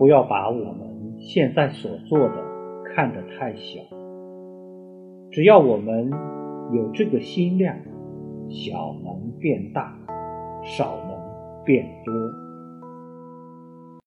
不要把我们现在所做的看得太小。只要我们有这个心量小能变大少能变多。